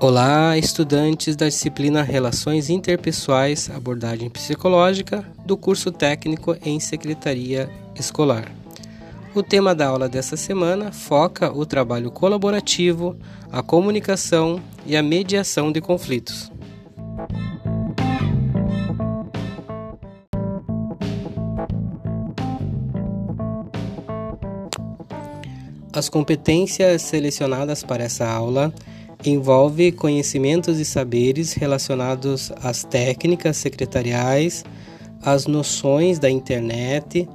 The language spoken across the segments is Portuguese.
Olá, estudantes da disciplina Relações Interpessoais, Abordagem Psicológica, do curso técnico em Secretaria Escolar. O tema da aula dessa semana foca o trabalho colaborativo, a comunicação e a mediação de conflitos. As competências selecionadas para essa aula envolve conhecimentos e saberes relacionados às técnicas secretariais, às noções da internet,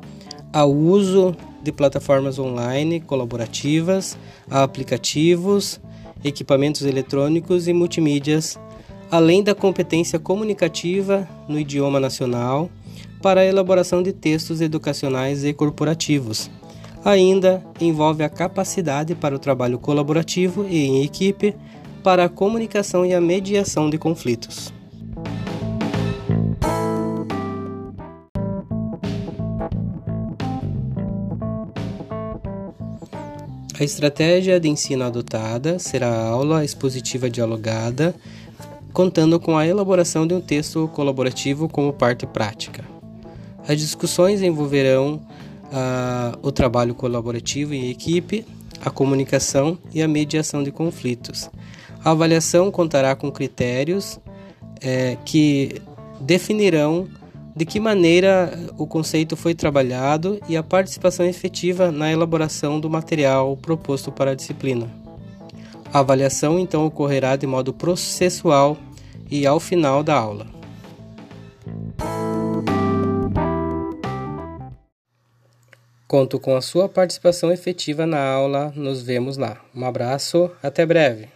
ao uso de plataformas online colaborativas, a aplicativos, equipamentos eletrônicos e multimídias, além da competência comunicativa no idioma nacional para a elaboração de textos educacionais e corporativos. Ainda envolve a capacidade para o trabalho colaborativo e em equipe para a comunicação e a mediação de conflitos. A estratégia de ensino adotada será a aula expositiva dialogada, contando com a elaboração de um texto colaborativo como parte prática. As discussões envolverão uh, o trabalho colaborativo em equipe, a comunicação e a mediação de conflitos. A avaliação contará com critérios é, que definirão de que maneira o conceito foi trabalhado e a participação efetiva na elaboração do material proposto para a disciplina. A avaliação então ocorrerá de modo processual e ao final da aula. Conto com a sua participação efetiva na aula. Nos vemos lá. Um abraço, até breve.